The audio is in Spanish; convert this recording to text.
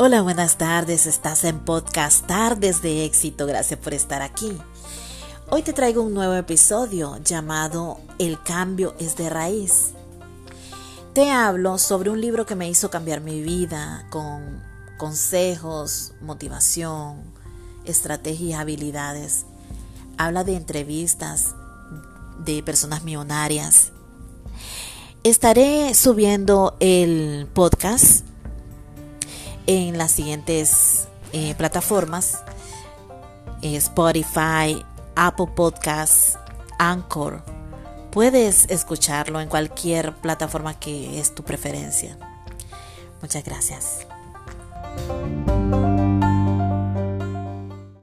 Hola, buenas tardes. Estás en podcast Tardes de Éxito. Gracias por estar aquí. Hoy te traigo un nuevo episodio llamado El cambio es de raíz. Te hablo sobre un libro que me hizo cambiar mi vida con consejos, motivación, estrategias, habilidades. Habla de entrevistas de personas millonarias. Estaré subiendo el podcast en las siguientes eh, plataformas. Eh, Spotify, Apple Podcasts, Anchor. Puedes escucharlo en cualquier plataforma que es tu preferencia. Muchas gracias.